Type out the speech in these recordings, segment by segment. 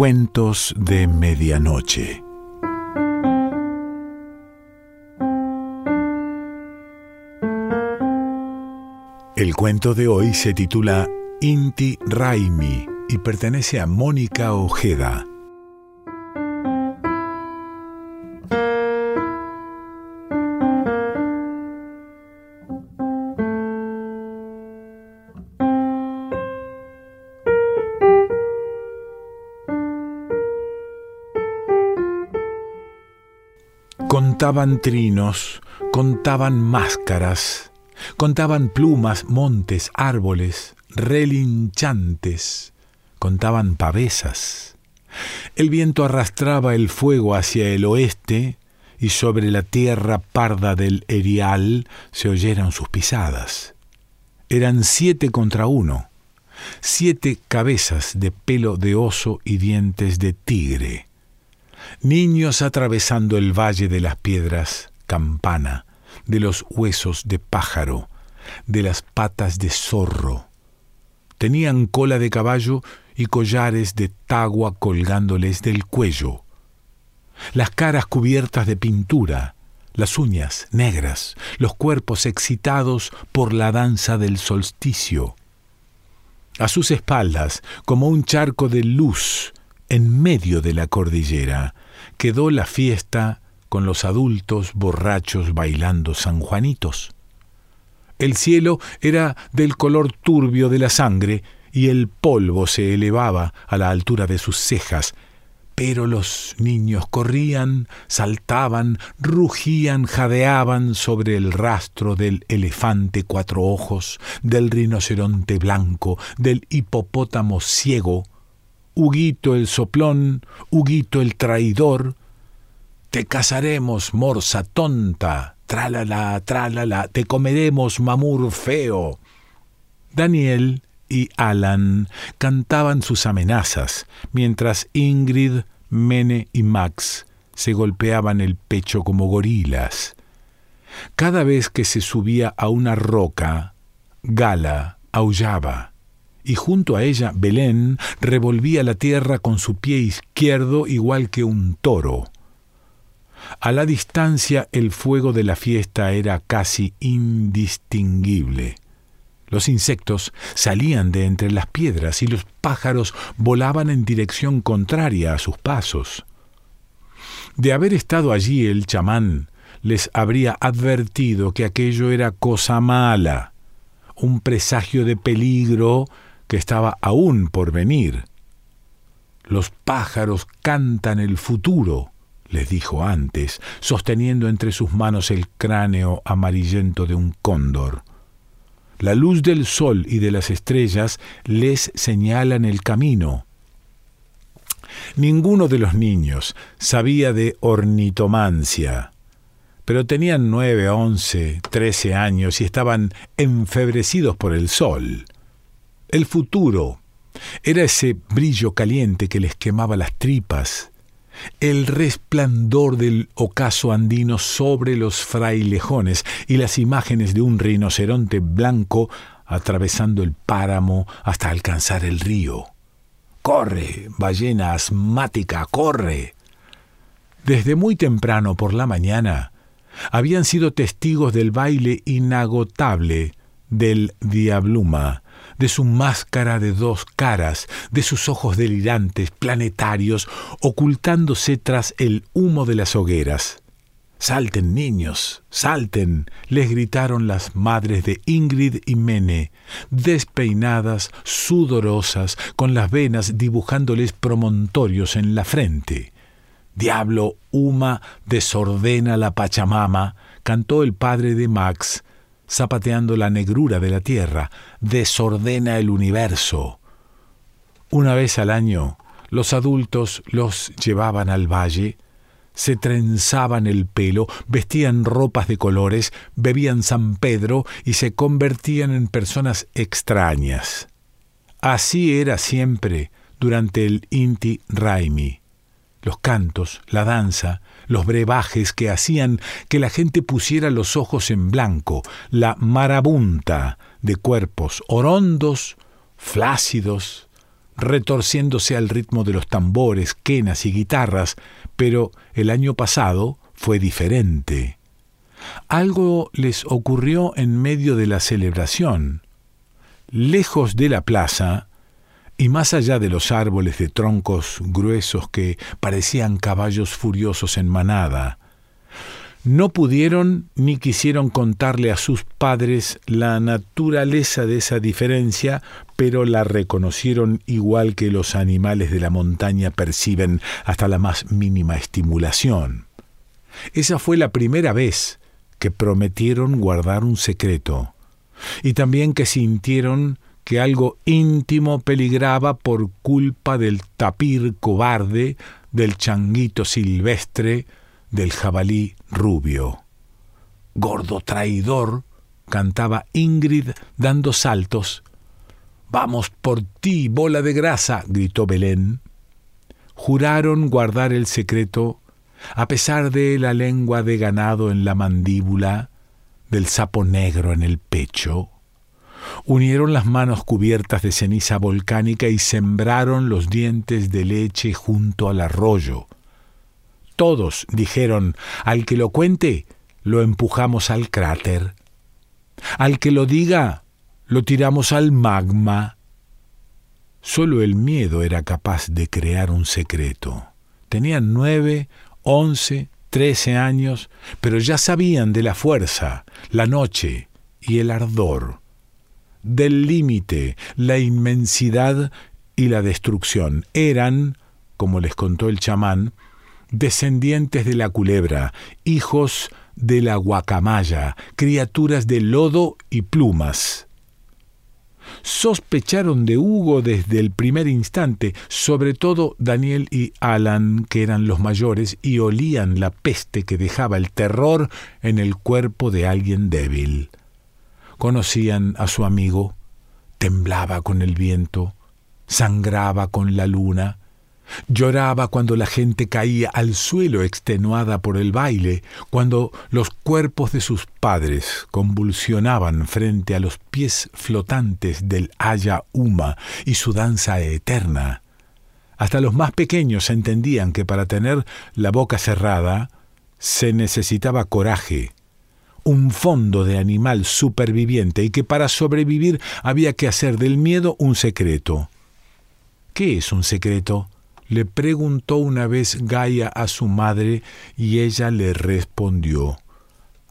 Cuentos de Medianoche. El cuento de hoy se titula Inti Raimi y pertenece a Mónica Ojeda. Contaban trinos, contaban máscaras, contaban plumas, montes, árboles, relinchantes, contaban pavesas. El viento arrastraba el fuego hacia el oeste y sobre la tierra parda del erial se oyeron sus pisadas. Eran siete contra uno, siete cabezas de pelo de oso y dientes de tigre niños atravesando el valle de las piedras, campana, de los huesos de pájaro, de las patas de zorro. Tenían cola de caballo y collares de tagua colgándoles del cuello. Las caras cubiertas de pintura, las uñas negras, los cuerpos excitados por la danza del solsticio. A sus espaldas, como un charco de luz, en medio de la cordillera, quedó la fiesta con los adultos borrachos bailando sanjuanitos. El cielo era del color turbio de la sangre y el polvo se elevaba a la altura de sus cejas, pero los niños corrían, saltaban, rugían, jadeaban sobre el rastro del elefante cuatro ojos, del rinoceronte blanco, del hipopótamo ciego, Huguito el soplón, Huguito el traidor. Te casaremos, morsa tonta, trálala, trálala, te comeremos, mamur feo. Daniel y Alan cantaban sus amenazas, mientras Ingrid, Mene y Max se golpeaban el pecho como gorilas. Cada vez que se subía a una roca, Gala aullaba y junto a ella Belén revolvía la tierra con su pie izquierdo igual que un toro. A la distancia el fuego de la fiesta era casi indistinguible. Los insectos salían de entre las piedras y los pájaros volaban en dirección contraria a sus pasos. De haber estado allí el chamán les habría advertido que aquello era cosa mala, un presagio de peligro que estaba aún por venir. Los pájaros cantan el futuro, les dijo antes, sosteniendo entre sus manos el cráneo amarillento de un cóndor. La luz del sol y de las estrellas les señalan el camino. Ninguno de los niños sabía de ornitomancia, pero tenían nueve, once, trece años y estaban enfebrecidos por el sol. El futuro era ese brillo caliente que les quemaba las tripas, el resplandor del ocaso andino sobre los frailejones y las imágenes de un rinoceronte blanco atravesando el páramo hasta alcanzar el río. ¡Corre, ballena asmática, corre! Desde muy temprano por la mañana habían sido testigos del baile inagotable del diabluma, de su máscara de dos caras, de sus ojos delirantes, planetarios, ocultándose tras el humo de las hogueras. Salten, niños, salten, les gritaron las madres de Ingrid y Mene, despeinadas, sudorosas, con las venas dibujándoles promontorios en la frente. Diablo, Uma, desordena la Pachamama, cantó el padre de Max, zapateando la negrura de la tierra, desordena el universo. Una vez al año, los adultos los llevaban al valle, se trenzaban el pelo, vestían ropas de colores, bebían San Pedro y se convertían en personas extrañas. Así era siempre durante el Inti Raimi los cantos, la danza, los brebajes que hacían que la gente pusiera los ojos en blanco, la marabunta de cuerpos orondos, flácidos, retorciéndose al ritmo de los tambores, quenas y guitarras, pero el año pasado fue diferente. Algo les ocurrió en medio de la celebración. Lejos de la plaza, y más allá de los árboles de troncos gruesos que parecían caballos furiosos en manada, no pudieron ni quisieron contarle a sus padres la naturaleza de esa diferencia, pero la reconocieron igual que los animales de la montaña perciben hasta la más mínima estimulación. Esa fue la primera vez que prometieron guardar un secreto, y también que sintieron que algo íntimo peligraba por culpa del tapir cobarde, del changuito silvestre, del jabalí rubio. Gordo traidor, cantaba Ingrid dando saltos. Vamos por ti, bola de grasa, gritó Belén. Juraron guardar el secreto, a pesar de la lengua de ganado en la mandíbula, del sapo negro en el pecho. Unieron las manos cubiertas de ceniza volcánica y sembraron los dientes de leche junto al arroyo. Todos dijeron, al que lo cuente, lo empujamos al cráter. Al que lo diga, lo tiramos al magma. Solo el miedo era capaz de crear un secreto. Tenían nueve, once, trece años, pero ya sabían de la fuerza, la noche y el ardor, del límite, la inmensidad y la destrucción. Eran, como les contó el chamán, descendientes de la culebra, hijos de la guacamaya, criaturas de lodo y plumas. Sospecharon de Hugo desde el primer instante, sobre todo Daniel y Alan, que eran los mayores, y olían la peste que dejaba el terror en el cuerpo de alguien débil. Conocían a su amigo, temblaba con el viento, sangraba con la luna, Lloraba cuando la gente caía al suelo extenuada por el baile, cuando los cuerpos de sus padres convulsionaban frente a los pies flotantes del Aya Uma y su danza eterna. Hasta los más pequeños entendían que para tener la boca cerrada se necesitaba coraje, un fondo de animal superviviente y que para sobrevivir había que hacer del miedo un secreto. ¿Qué es un secreto? le preguntó una vez Gaia a su madre y ella le respondió,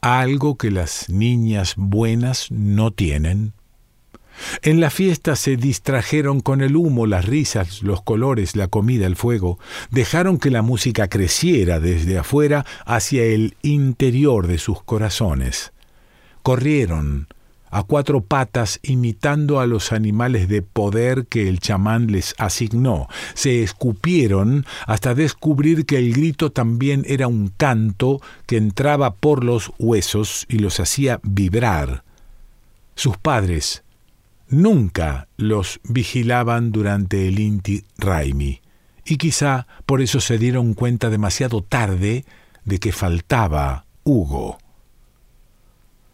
algo que las niñas buenas no tienen. En la fiesta se distrajeron con el humo, las risas, los colores, la comida, el fuego. Dejaron que la música creciera desde afuera hacia el interior de sus corazones. Corrieron, a cuatro patas imitando a los animales de poder que el chamán les asignó. Se escupieron hasta descubrir que el grito también era un canto que entraba por los huesos y los hacía vibrar. Sus padres nunca los vigilaban durante el Inti Raimi, y quizá por eso se dieron cuenta demasiado tarde de que faltaba Hugo.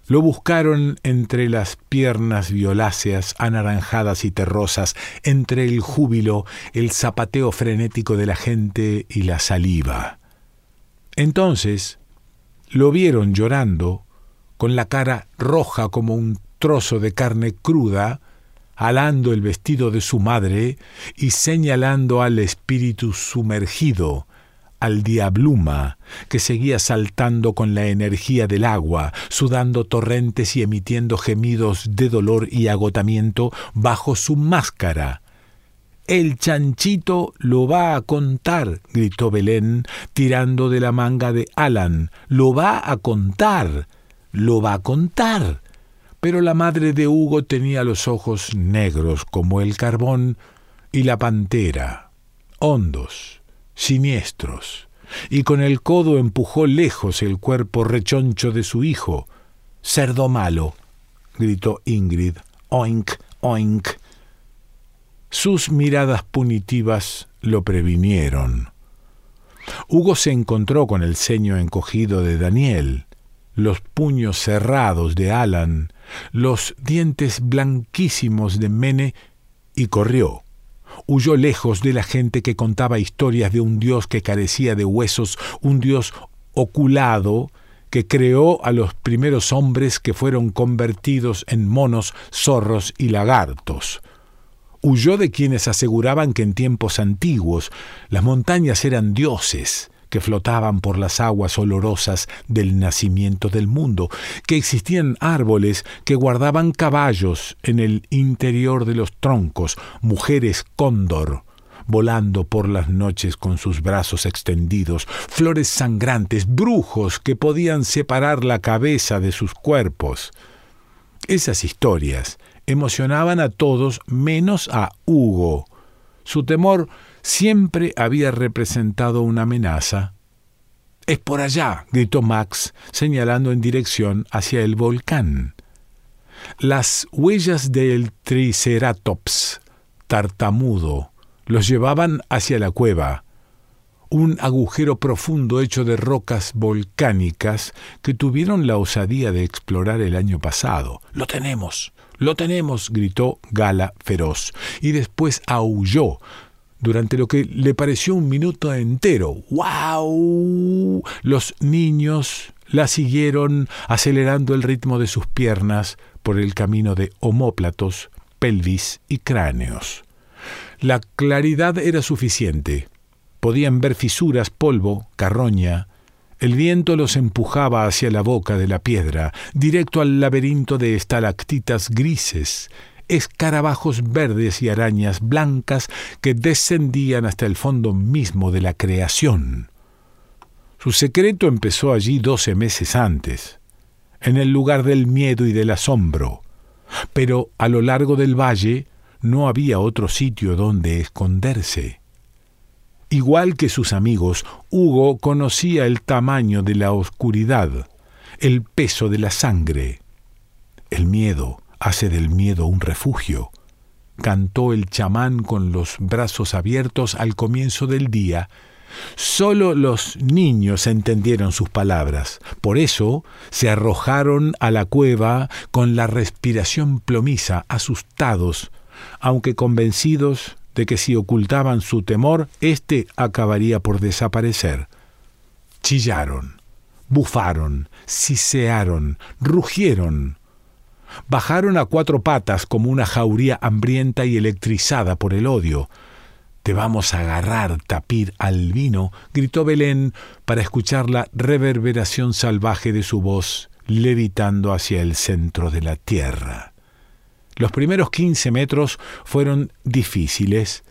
Lo buscaron entre las piernas violáceas, anaranjadas y terrosas, entre el júbilo, el zapateo frenético de la gente y la saliva. Entonces lo vieron llorando, con la cara roja como un trozo de carne cruda, alando el vestido de su madre y señalando al espíritu sumergido, al diabluma, que seguía saltando con la energía del agua, sudando torrentes y emitiendo gemidos de dolor y agotamiento bajo su máscara. El chanchito lo va a contar, gritó Belén, tirando de la manga de Alan. Lo va a contar. Lo va a contar. Pero la madre de Hugo tenía los ojos negros como el carbón y la pantera, hondos, siniestros, y con el codo empujó lejos el cuerpo rechoncho de su hijo. Cerdo malo, gritó Ingrid. Oink, oink. Sus miradas punitivas lo previnieron. Hugo se encontró con el ceño encogido de Daniel, los puños cerrados de Alan, los dientes blanquísimos de Mene, y corrió Huyó lejos de la gente que contaba historias de un dios que carecía de huesos, un dios oculado que creó a los primeros hombres que fueron convertidos en monos, zorros y lagartos. Huyó de quienes aseguraban que en tiempos antiguos las montañas eran dioses, flotaban por las aguas olorosas del nacimiento del mundo, que existían árboles que guardaban caballos en el interior de los troncos, mujeres cóndor, volando por las noches con sus brazos extendidos, flores sangrantes, brujos que podían separar la cabeza de sus cuerpos. Esas historias emocionaban a todos menos a Hugo. Su temor siempre había representado una amenaza. Es por allá, gritó Max, señalando en dirección hacia el volcán. Las huellas del Triceratops, tartamudo, los llevaban hacia la cueva, un agujero profundo hecho de rocas volcánicas que tuvieron la osadía de explorar el año pasado. Lo tenemos, lo tenemos, gritó Gala feroz, y después aulló, durante lo que le pareció un minuto entero. ¡Wow! Los niños la siguieron acelerando el ritmo de sus piernas por el camino de homóplatos, pelvis y cráneos. La claridad era suficiente. Podían ver fisuras, polvo, carroña. El viento los empujaba hacia la boca de la piedra, directo al laberinto de estalactitas grises, escarabajos verdes y arañas blancas que descendían hasta el fondo mismo de la creación. Su secreto empezó allí doce meses antes, en el lugar del miedo y del asombro, pero a lo largo del valle no había otro sitio donde esconderse. Igual que sus amigos, Hugo conocía el tamaño de la oscuridad, el peso de la sangre. El miedo hace del miedo un refugio, cantó el chamán con los brazos abiertos al comienzo del día. Solo los niños entendieron sus palabras. Por eso se arrojaron a la cueva con la respiración plomiza, asustados, aunque convencidos de que si ocultaban su temor, éste acabaría por desaparecer. Chillaron, bufaron, sisearon, rugieron. Bajaron a cuatro patas como una jauría hambrienta y electrizada por el odio. Te vamos a agarrar, tapir albino, gritó Belén para escuchar la reverberación salvaje de su voz levitando hacia el centro de la tierra. Los primeros 15 metros fueron difíciles.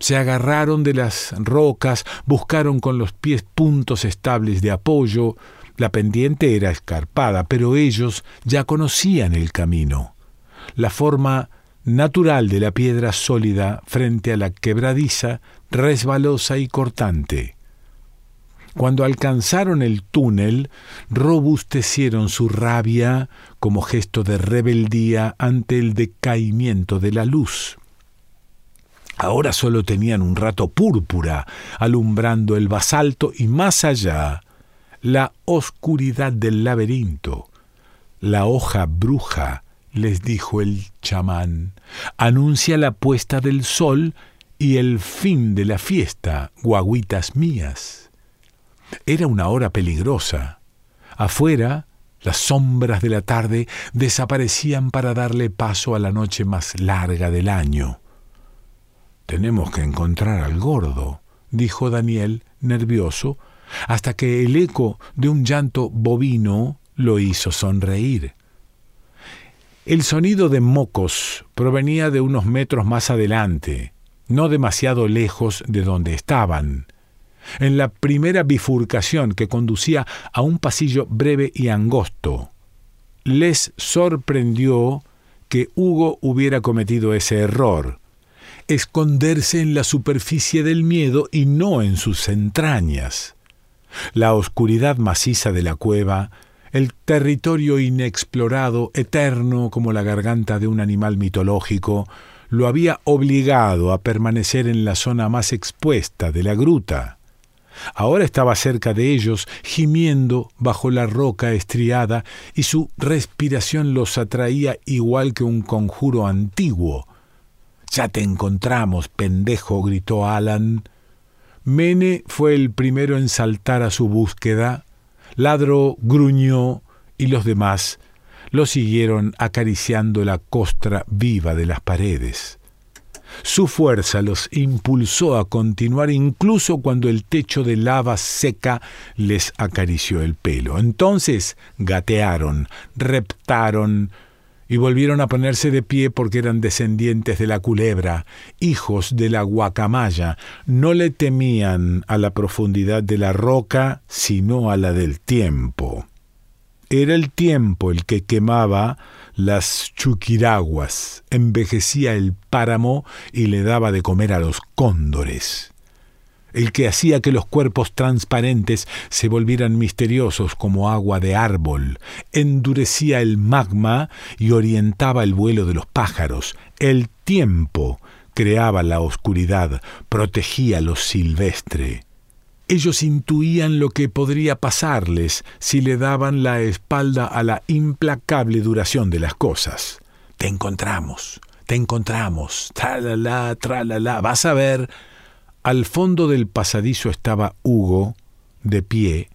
Se agarraron de las rocas, buscaron con los pies puntos estables de apoyo. La pendiente era escarpada, pero ellos ya conocían el camino. La forma natural de la piedra sólida frente a la quebradiza, resbalosa y cortante. Cuando alcanzaron el túnel, robustecieron su rabia como gesto de rebeldía ante el decaimiento de la luz. Ahora solo tenían un rato púrpura alumbrando el basalto y más allá la oscuridad del laberinto. La hoja bruja, les dijo el chamán, anuncia la puesta del sol y el fin de la fiesta, guaguitas mías. Era una hora peligrosa. Afuera, las sombras de la tarde desaparecían para darle paso a la noche más larga del año. Tenemos que encontrar al gordo, dijo Daniel, nervioso, hasta que el eco de un llanto bovino lo hizo sonreír. El sonido de mocos provenía de unos metros más adelante, no demasiado lejos de donde estaban en la primera bifurcación que conducía a un pasillo breve y angosto. Les sorprendió que Hugo hubiera cometido ese error, esconderse en la superficie del miedo y no en sus entrañas. La oscuridad maciza de la cueva, el territorio inexplorado, eterno como la garganta de un animal mitológico, lo había obligado a permanecer en la zona más expuesta de la gruta. Ahora estaba cerca de ellos, gimiendo bajo la roca estriada, y su respiración los atraía igual que un conjuro antiguo. Ya te encontramos, pendejo, gritó Alan. Mene fue el primero en saltar a su búsqueda. Ladro gruñó y los demás lo siguieron acariciando la costra viva de las paredes. Su fuerza los impulsó a continuar incluso cuando el techo de lava seca les acarició el pelo. Entonces gatearon, reptaron, y volvieron a ponerse de pie porque eran descendientes de la culebra, hijos de la guacamaya, no le temían a la profundidad de la roca, sino a la del tiempo. Era el tiempo el que quemaba las chuquiraguas, envejecía el páramo y le daba de comer a los cóndores el que hacía que los cuerpos transparentes se volvieran misteriosos como agua de árbol, endurecía el magma y orientaba el vuelo de los pájaros, el tiempo creaba la oscuridad, protegía lo silvestre. Ellos intuían lo que podría pasarles si le daban la espalda a la implacable duración de las cosas. Te encontramos, te encontramos, tralala, tralala, vas a ver, al fondo del pasadizo estaba Hugo, de pie,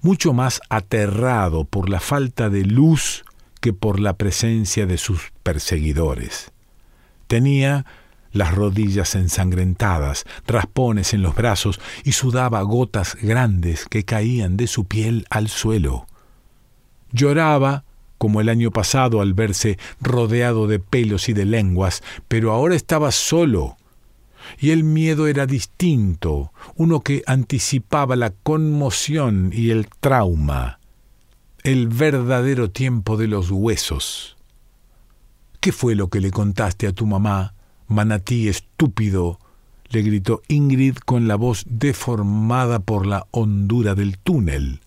mucho más aterrado por la falta de luz que por la presencia de sus perseguidores. Tenía las rodillas ensangrentadas, raspones en los brazos y sudaba gotas grandes que caían de su piel al suelo. Lloraba como el año pasado al verse rodeado de pelos y de lenguas, pero ahora estaba solo y el miedo era distinto, uno que anticipaba la conmoción y el trauma, el verdadero tiempo de los huesos. ¿Qué fue lo que le contaste a tu mamá, manatí estúpido? le gritó Ingrid con la voz deformada por la hondura del túnel.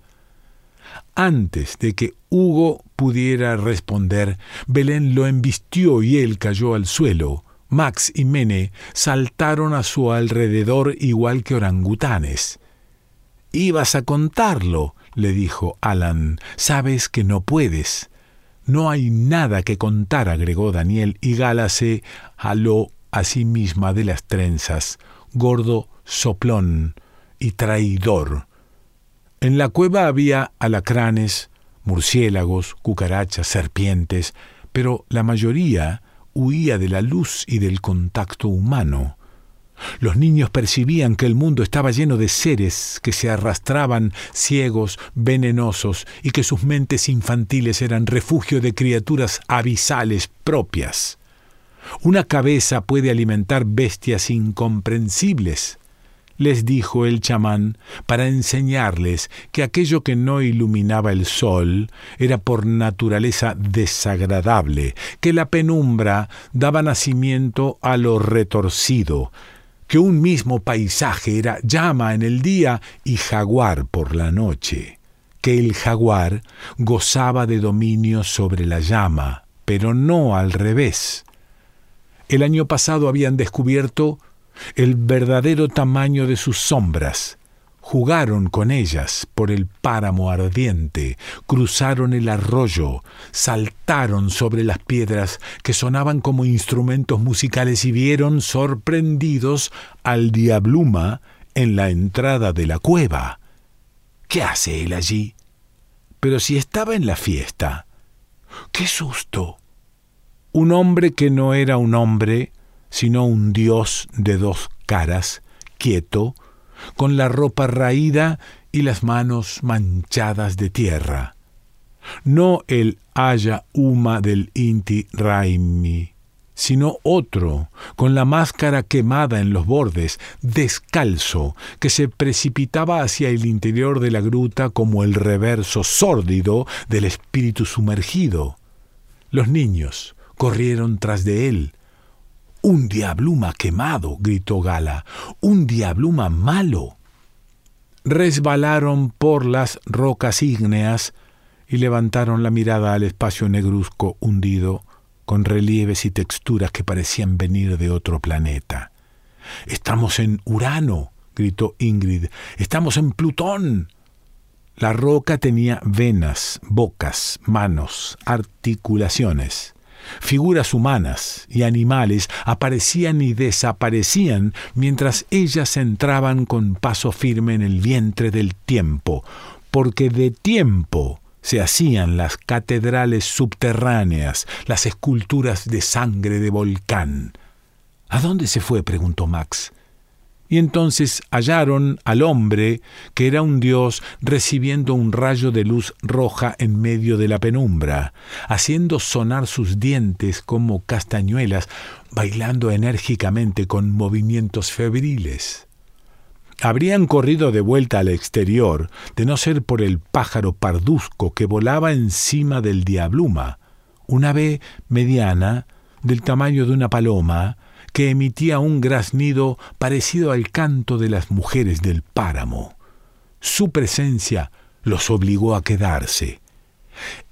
Antes de que Hugo pudiera responder, Belén lo embistió y él cayó al suelo. Max y Mene saltaron a su alrededor igual que orangutanes. Ibas a contarlo, le dijo Alan. Sabes que no puedes. No hay nada que contar, agregó Daniel, y Gala se jaló a sí misma de las trenzas, gordo, soplón y traidor. En la cueva había alacranes, murciélagos, cucarachas, serpientes, pero la mayoría huía de la luz y del contacto humano. Los niños percibían que el mundo estaba lleno de seres que se arrastraban ciegos, venenosos, y que sus mentes infantiles eran refugio de criaturas abisales propias. Una cabeza puede alimentar bestias incomprensibles, les dijo el chamán, para enseñarles que aquello que no iluminaba el sol era por naturaleza desagradable, que la penumbra daba nacimiento a lo retorcido, que un mismo paisaje era llama en el día y jaguar por la noche, que el jaguar gozaba de dominio sobre la llama, pero no al revés. El año pasado habían descubierto el verdadero tamaño de sus sombras. Jugaron con ellas por el páramo ardiente, cruzaron el arroyo, saltaron sobre las piedras que sonaban como instrumentos musicales y vieron sorprendidos al diabluma en la entrada de la cueva. ¿Qué hace él allí? Pero si estaba en la fiesta. ¡Qué susto! Un hombre que no era un hombre sino un dios de dos caras, quieto, con la ropa raída y las manos manchadas de tierra. No el Aya Uma del Inti Raimi, sino otro, con la máscara quemada en los bordes, descalzo, que se precipitaba hacia el interior de la gruta como el reverso sórdido del espíritu sumergido. Los niños corrieron tras de él, un diabluma quemado, gritó Gala, un diabluma malo. Resbalaron por las rocas ígneas y levantaron la mirada al espacio negruzco hundido, con relieves y texturas que parecían venir de otro planeta. Estamos en Urano, gritó Ingrid. Estamos en Plutón. La roca tenía venas, bocas, manos, articulaciones. Figuras humanas y animales aparecían y desaparecían mientras ellas entraban con paso firme en el vientre del tiempo, porque de tiempo se hacían las catedrales subterráneas, las esculturas de sangre de volcán. ¿A dónde se fue? preguntó Max. Y entonces hallaron al hombre, que era un dios, recibiendo un rayo de luz roja en medio de la penumbra, haciendo sonar sus dientes como castañuelas, bailando enérgicamente con movimientos febriles. Habrían corrido de vuelta al exterior, de no ser por el pájaro parduzco que volaba encima del diabluma, una ave mediana, del tamaño de una paloma, que emitía un graznido parecido al canto de las mujeres del páramo. Su presencia los obligó a quedarse.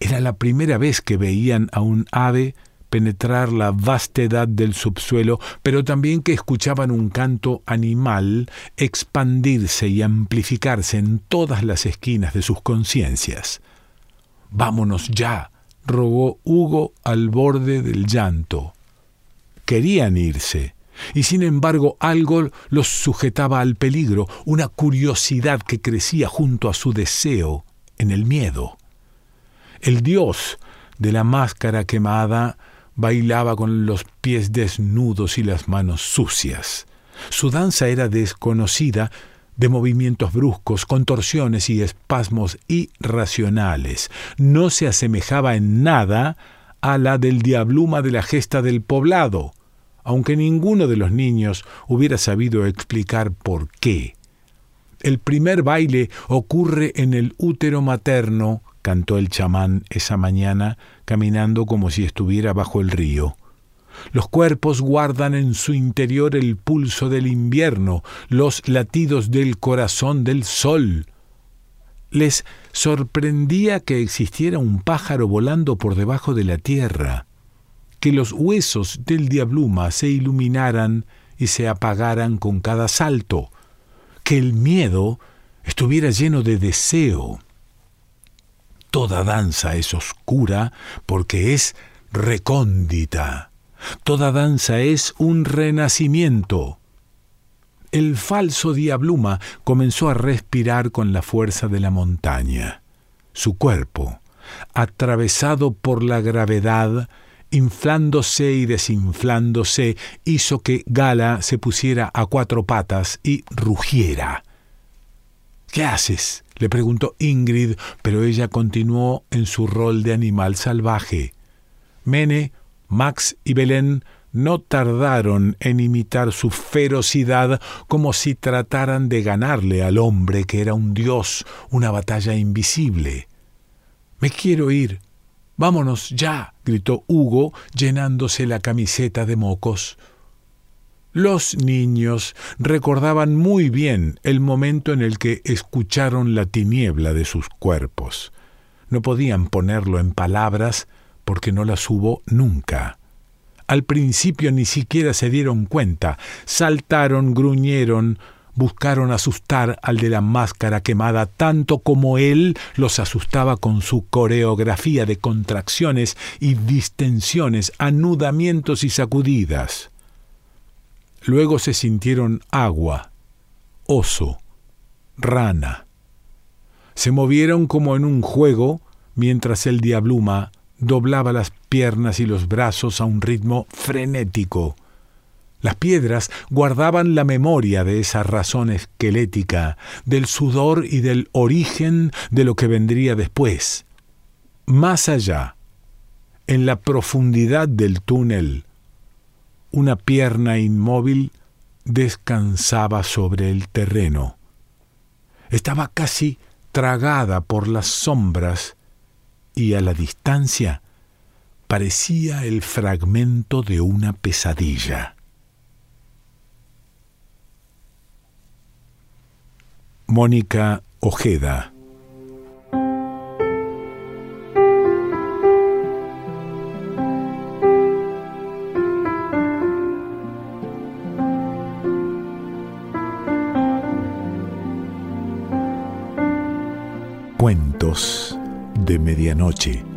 Era la primera vez que veían a un ave penetrar la vastedad del subsuelo, pero también que escuchaban un canto animal expandirse y amplificarse en todas las esquinas de sus conciencias. Vámonos ya, rogó Hugo al borde del llanto querían irse, y sin embargo algo los sujetaba al peligro, una curiosidad que crecía junto a su deseo, en el miedo. El dios de la máscara quemada bailaba con los pies desnudos y las manos sucias. Su danza era desconocida, de movimientos bruscos, contorsiones y espasmos irracionales. No se asemejaba en nada a la del diabluma de la gesta del poblado, aunque ninguno de los niños hubiera sabido explicar por qué. El primer baile ocurre en el útero materno, cantó el chamán esa mañana, caminando como si estuviera bajo el río. Los cuerpos guardan en su interior el pulso del invierno, los latidos del corazón del sol. Les sorprendía que existiera un pájaro volando por debajo de la tierra que los huesos del diabluma se iluminaran y se apagaran con cada salto, que el miedo estuviera lleno de deseo. Toda danza es oscura porque es recóndita. Toda danza es un renacimiento. El falso diabluma comenzó a respirar con la fuerza de la montaña. Su cuerpo, atravesado por la gravedad, inflándose y desinflándose, hizo que Gala se pusiera a cuatro patas y rugiera. ¿Qué haces? le preguntó Ingrid, pero ella continuó en su rol de animal salvaje. Mene, Max y Belén no tardaron en imitar su ferocidad como si trataran de ganarle al hombre que era un dios, una batalla invisible. Me quiero ir, Vámonos ya, gritó Hugo, llenándose la camiseta de mocos. Los niños recordaban muy bien el momento en el que escucharon la tiniebla de sus cuerpos. No podían ponerlo en palabras porque no las hubo nunca. Al principio ni siquiera se dieron cuenta, saltaron, gruñeron, buscaron asustar al de la máscara quemada tanto como él los asustaba con su coreografía de contracciones y distensiones, anudamientos y sacudidas. Luego se sintieron agua, oso, rana. Se movieron como en un juego mientras el diabluma doblaba las piernas y los brazos a un ritmo frenético las piedras guardaban la memoria de esa razón esquelética, del sudor y del origen de lo que vendría después. Más allá, en la profundidad del túnel, una pierna inmóvil descansaba sobre el terreno. Estaba casi tragada por las sombras y a la distancia parecía el fragmento de una pesadilla. Mónica Ojeda. Cuentos de Medianoche.